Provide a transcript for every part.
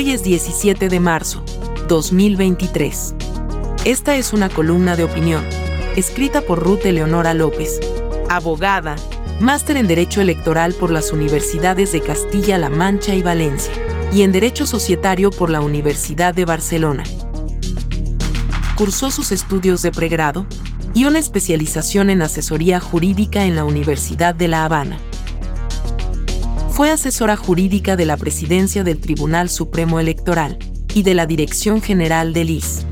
Hoy es 17 de marzo, 2023. Esta es una columna de opinión, escrita por Ruth Eleonora López, abogada, máster en Derecho Electoral por las Universidades de Castilla-La Mancha y Valencia, y en Derecho Societario por la Universidad de Barcelona. Cursó sus estudios de pregrado y una especialización en asesoría jurídica en la Universidad de La Habana. Fue asesora jurídica de la Presidencia del Tribunal Supremo Electoral y de la Dirección General del IS.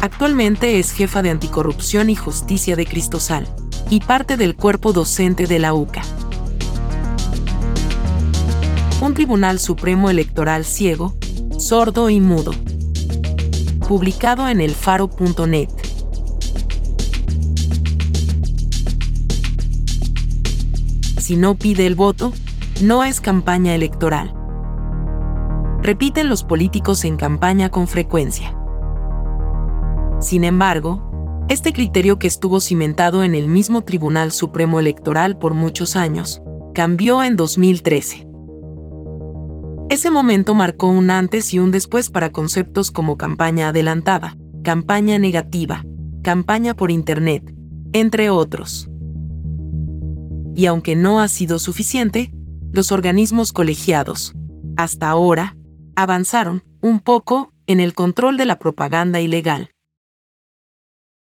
Actualmente es jefa de Anticorrupción y Justicia de Cristosal y parte del cuerpo docente de la UCA. Un Tribunal Supremo Electoral ciego, sordo y mudo. Publicado en elfaro.net. Si no pide el voto, no es campaña electoral. Repiten los políticos en campaña con frecuencia. Sin embargo, este criterio que estuvo cimentado en el mismo Tribunal Supremo Electoral por muchos años, cambió en 2013. Ese momento marcó un antes y un después para conceptos como campaña adelantada, campaña negativa, campaña por Internet, entre otros. Y aunque no ha sido suficiente, los organismos colegiados, hasta ahora, avanzaron, un poco, en el control de la propaganda ilegal.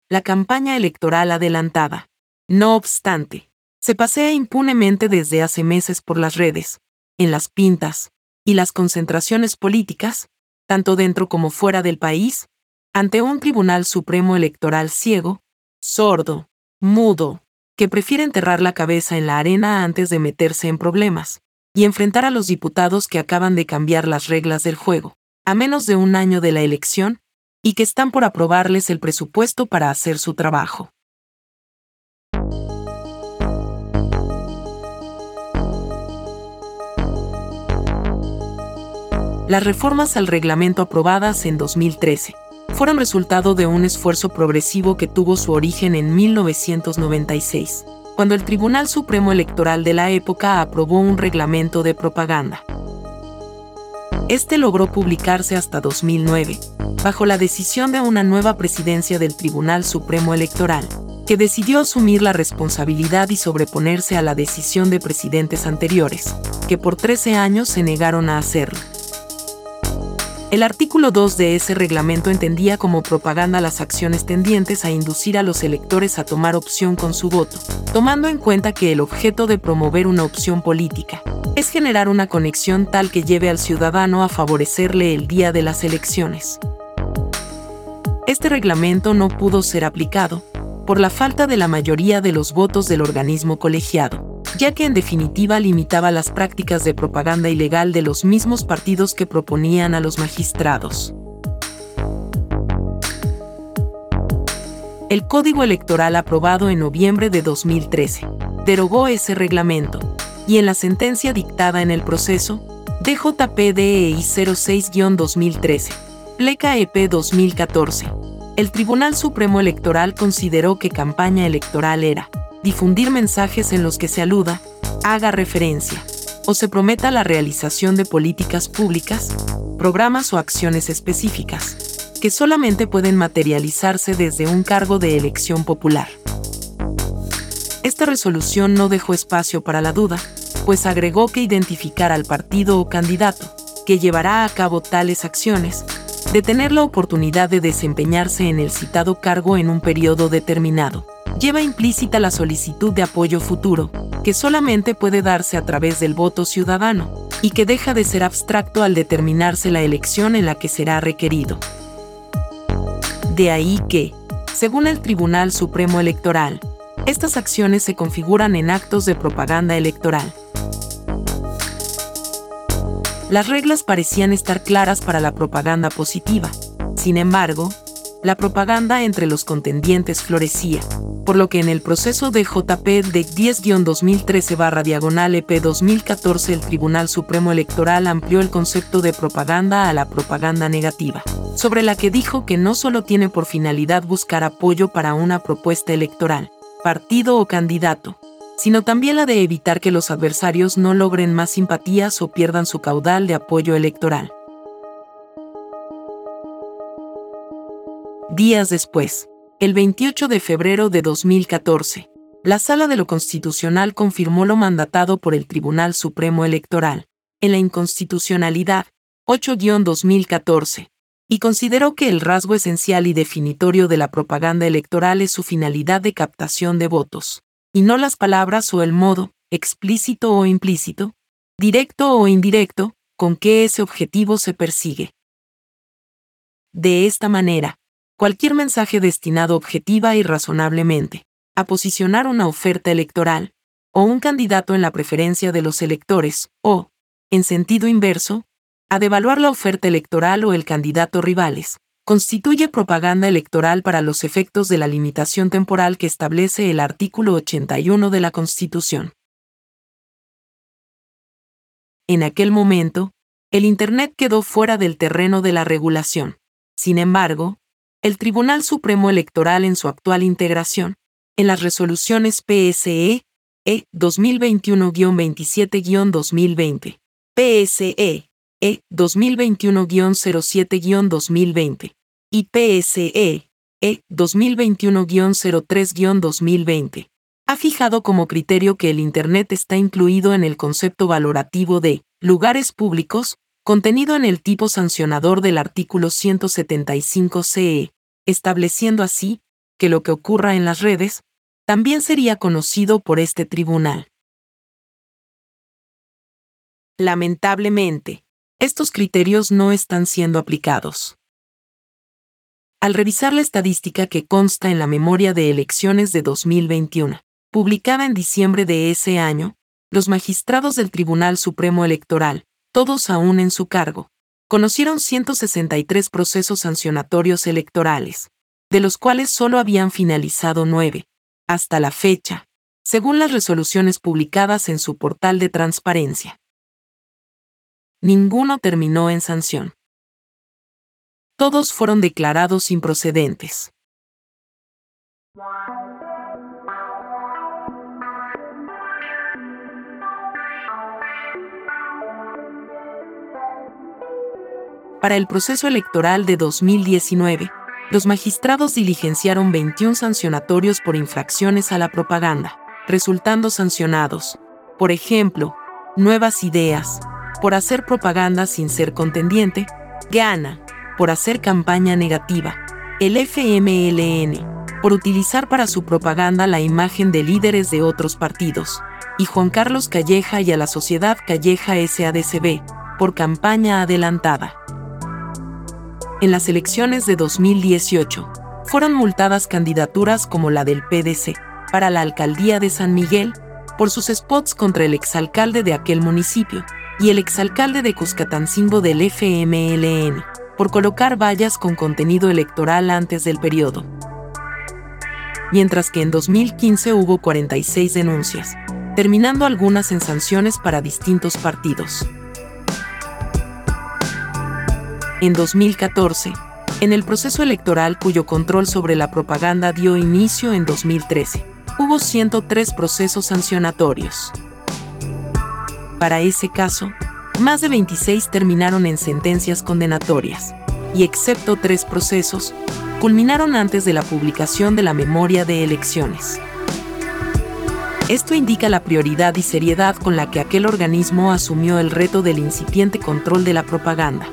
La campaña electoral adelantada, no obstante, se pasea impunemente desde hace meses por las redes, en las pintas, y las concentraciones políticas, tanto dentro como fuera del país, ante un Tribunal Supremo Electoral ciego, sordo, mudo, que prefiere enterrar la cabeza en la arena antes de meterse en problemas, y enfrentar a los diputados que acaban de cambiar las reglas del juego, a menos de un año de la elección, y que están por aprobarles el presupuesto para hacer su trabajo. Las reformas al reglamento aprobadas en 2013 fueron resultado de un esfuerzo progresivo que tuvo su origen en 1996, cuando el Tribunal Supremo Electoral de la época aprobó un reglamento de propaganda. Este logró publicarse hasta 2009, bajo la decisión de una nueva presidencia del Tribunal Supremo Electoral, que decidió asumir la responsabilidad y sobreponerse a la decisión de presidentes anteriores, que por 13 años se negaron a hacerlo. El artículo 2 de ese reglamento entendía como propaganda las acciones tendientes a inducir a los electores a tomar opción con su voto, tomando en cuenta que el objeto de promover una opción política es generar una conexión tal que lleve al ciudadano a favorecerle el día de las elecciones. Este reglamento no pudo ser aplicado por la falta de la mayoría de los votos del organismo colegiado ya que en definitiva limitaba las prácticas de propaganda ilegal de los mismos partidos que proponían a los magistrados. El Código Electoral aprobado en noviembre de 2013 derogó ese reglamento, y en la sentencia dictada en el proceso, DJPDEI 06-2013, pleca EP 2014, el Tribunal Supremo Electoral consideró que campaña electoral era difundir mensajes en los que se aluda, haga referencia o se prometa la realización de políticas públicas, programas o acciones específicas, que solamente pueden materializarse desde un cargo de elección popular. Esta resolución no dejó espacio para la duda, pues agregó que identificar al partido o candidato que llevará a cabo tales acciones, de tener la oportunidad de desempeñarse en el citado cargo en un periodo determinado lleva implícita la solicitud de apoyo futuro, que solamente puede darse a través del voto ciudadano, y que deja de ser abstracto al determinarse la elección en la que será requerido. De ahí que, según el Tribunal Supremo Electoral, estas acciones se configuran en actos de propaganda electoral. las reglas parecían estar claras para la propaganda positiva. Sin embargo, la propaganda entre los contendientes florecía, por lo que en el proceso de JP de 10-2013 diagonal EP 2014 el Tribunal Supremo Electoral amplió el concepto de propaganda a la propaganda negativa, sobre la que dijo que no solo tiene por finalidad buscar apoyo para una propuesta electoral, partido o candidato, sino también la de evitar que los adversarios no logren más simpatías o pierdan su caudal de apoyo electoral. Días después, el 28 de febrero de 2014, la Sala de lo Constitucional confirmó lo mandatado por el Tribunal Supremo Electoral, en la inconstitucionalidad 8-2014, y consideró que el rasgo esencial y definitorio de la propaganda electoral es su finalidad de captación de votos, y no las palabras o el modo, explícito o implícito, directo o indirecto, con que ese objetivo se persigue. De esta manera, cualquier mensaje destinado objetiva y razonablemente a posicionar una oferta electoral, o un candidato en la preferencia de los electores, o, en sentido inverso, a devaluar la oferta electoral o el candidato rivales, constituye propaganda electoral para los efectos de la limitación temporal que establece el artículo 81 de la Constitución. En aquel momento, el Internet quedó fuera del terreno de la regulación. Sin embargo, el Tribunal Supremo Electoral en su actual integración, en las resoluciones PSE, E 2021-27-2020, PSE, E 2021-07-2020 y PSE, E 2021-03-2020, ha fijado como criterio que el Internet está incluido en el concepto valorativo de lugares públicos, contenido en el tipo sancionador del artículo 175 CE, estableciendo así que lo que ocurra en las redes también sería conocido por este tribunal. Lamentablemente, estos criterios no están siendo aplicados. Al revisar la estadística que consta en la memoria de elecciones de 2021, publicada en diciembre de ese año, los magistrados del Tribunal Supremo Electoral, todos aún en su cargo, conocieron 163 procesos sancionatorios electorales, de los cuales solo habían finalizado nueve, hasta la fecha, según las resoluciones publicadas en su portal de transparencia. Ninguno terminó en sanción. Todos fueron declarados improcedentes. Para el proceso electoral de 2019, los magistrados diligenciaron 21 sancionatorios por infracciones a la propaganda, resultando sancionados, por ejemplo, Nuevas Ideas, por hacer propaganda sin ser contendiente, Gana, por hacer campaña negativa, el FMLN, por utilizar para su propaganda la imagen de líderes de otros partidos, y Juan Carlos Calleja y a la Sociedad Calleja SADCB, por campaña adelantada en las elecciones de 2018, fueron multadas candidaturas como la del PDC para la alcaldía de San Miguel por sus spots contra el exalcalde de aquel municipio y el exalcalde de Cuscatancingo del FMLN por colocar vallas con contenido electoral antes del periodo. Mientras que en 2015 hubo 46 denuncias, terminando algunas en sanciones para distintos partidos. En 2014, en el proceso electoral cuyo control sobre la propaganda dio inicio en 2013. Hubo 103 procesos sancionatorios. Para ese caso, más de 26 terminaron en sentencias condenatorias, y excepto tres procesos, culminaron antes de la publicación de la memoria de elecciones. Esto indica la prioridad y seriedad con la que aquel organismo asumió el reto del incipiente control de la propaganda.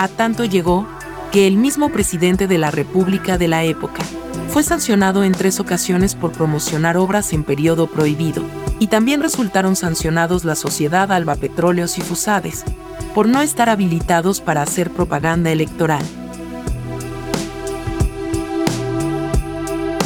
A tanto llegó que el mismo presidente de la República de la época fue sancionado en tres ocasiones por promocionar obras en periodo prohibido, y también resultaron sancionados la Sociedad Alba Petróleos y Fusades, por no estar habilitados para hacer propaganda electoral.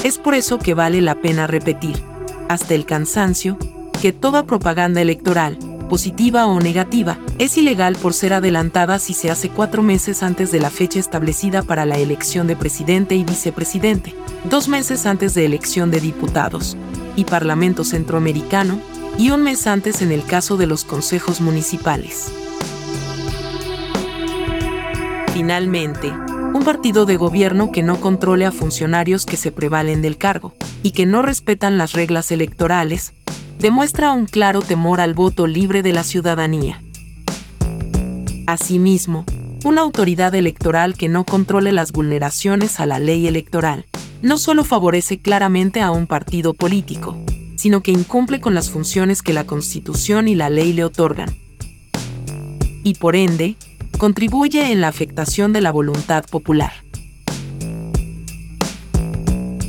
Es por eso que vale la pena repetir, hasta el cansancio, que toda propaganda electoral positiva o negativa, es ilegal por ser adelantada si se hace cuatro meses antes de la fecha establecida para la elección de presidente y vicepresidente, dos meses antes de elección de diputados y Parlamento Centroamericano, y un mes antes en el caso de los consejos municipales. Finalmente, un partido de gobierno que no controle a funcionarios que se prevalen del cargo y que no respetan las reglas electorales, demuestra un claro temor al voto libre de la ciudadanía. Asimismo, una autoridad electoral que no controle las vulneraciones a la ley electoral no solo favorece claramente a un partido político, sino que incumple con las funciones que la Constitución y la ley le otorgan. Y por ende, contribuye en la afectación de la voluntad popular.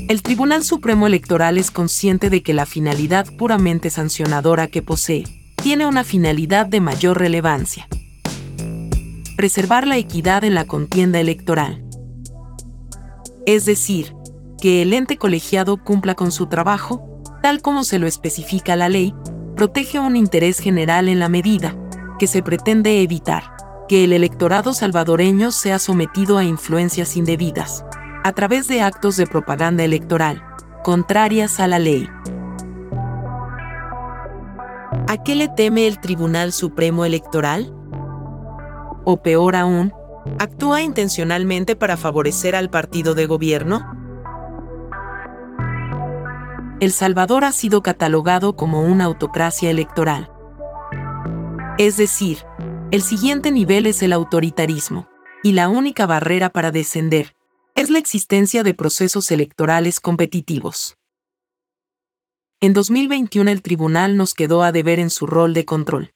El Tribunal Supremo Electoral es consciente de que la finalidad puramente sancionadora que posee tiene una finalidad de mayor relevancia. Preservar la equidad en la contienda electoral. Es decir, que el ente colegiado cumpla con su trabajo, tal como se lo especifica la ley, protege un interés general en la medida que se pretende evitar que el electorado salvadoreño sea sometido a influencias indebidas a través de actos de propaganda electoral, contrarias a la ley. ¿A qué le teme el Tribunal Supremo Electoral? O peor aún, ¿actúa intencionalmente para favorecer al partido de gobierno? El Salvador ha sido catalogado como una autocracia electoral. Es decir, el siguiente nivel es el autoritarismo, y la única barrera para descender es la existencia de procesos electorales competitivos. En 2021 el tribunal nos quedó a deber en su rol de control.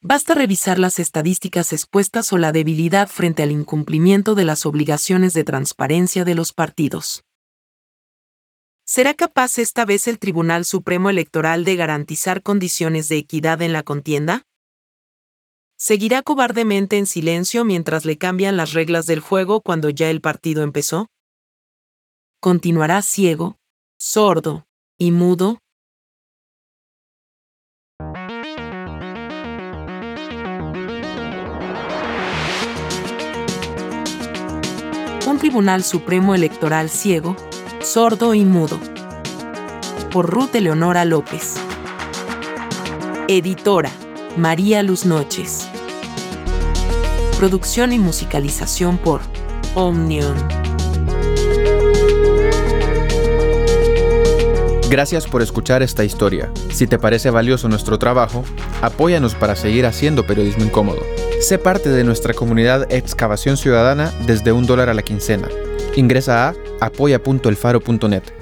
Basta revisar las estadísticas expuestas o la debilidad frente al incumplimiento de las obligaciones de transparencia de los partidos. ¿Será capaz esta vez el Tribunal Supremo Electoral de garantizar condiciones de equidad en la contienda? ¿Seguirá cobardemente en silencio mientras le cambian las reglas del juego cuando ya el partido empezó? ¿Continuará ciego, sordo y mudo? Un Tribunal Supremo Electoral ciego, sordo y mudo. Por Ruth Eleonora López. Editora. María Luz Noches. Producción y musicalización por Omnion. Gracias por escuchar esta historia. Si te parece valioso nuestro trabajo, apóyanos para seguir haciendo periodismo incómodo. Sé parte de nuestra comunidad Excavación Ciudadana desde un dólar a la quincena. Ingresa a apoya.elfaro.net.